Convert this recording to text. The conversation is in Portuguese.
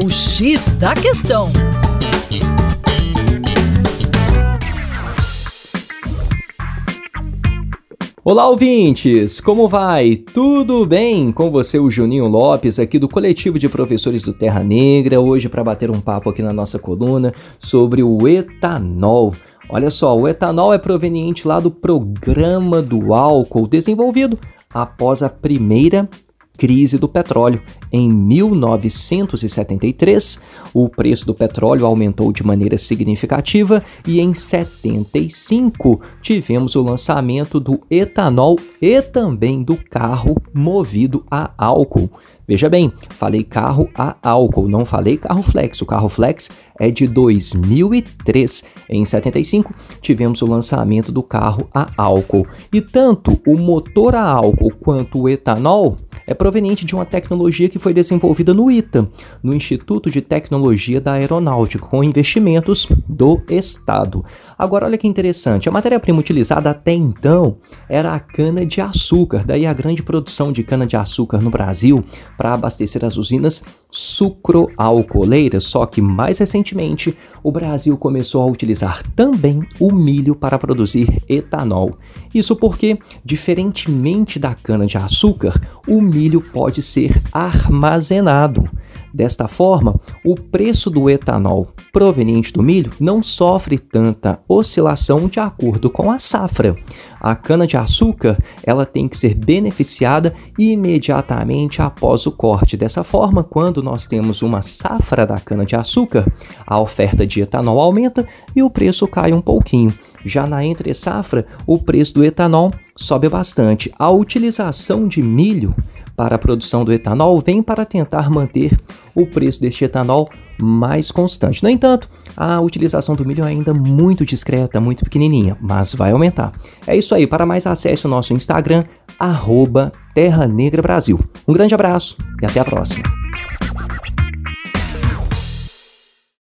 O X da Questão. Olá, ouvintes! Como vai? Tudo bem? Com você, o Juninho Lopes, aqui do Coletivo de Professores do Terra Negra, hoje para bater um papo aqui na nossa coluna sobre o etanol. Olha só, o etanol é proveniente lá do programa do álcool desenvolvido após a primeira crise do petróleo. Em 1973, o preço do petróleo aumentou de maneira significativa e em 75 tivemos o lançamento do etanol e também do carro movido a álcool. Veja bem, falei carro a álcool, não falei carro flex. O carro flex é de 2003. Em 75, tivemos o lançamento do carro a álcool. E tanto o motor a álcool quanto o etanol é proveniente de uma tecnologia que foi desenvolvida no ITA, no Instituto de Tecnologia da Aeronáutica, com investimentos do Estado. Agora, olha que interessante, a matéria-prima utilizada até então era a cana-de-açúcar, daí a grande produção de cana-de-açúcar no Brasil para abastecer as usinas sucroalcooleiras, só que mais recentemente o Brasil começou a utilizar também o milho para produzir etanol. Isso porque, diferentemente da cana-de-açúcar, o milho pode ser armazenado. Desta forma, o preço do etanol proveniente do milho não sofre tanta oscilação de acordo com a safra. A cana-de-açúcar ela tem que ser beneficiada imediatamente após o corte. Dessa forma, quando nós temos uma safra da cana-de-açúcar, a oferta de etanol aumenta e o preço cai um pouquinho. Já na entre safra, o preço do etanol sobe bastante. A utilização de milho para a produção do etanol vem para tentar manter o preço deste etanol mais constante. No entanto, a utilização do milho é ainda muito discreta, muito pequenininha, mas vai aumentar. É isso aí. Para mais acesse o nosso Instagram, Terra Negra Brasil. Um grande abraço e até a próxima.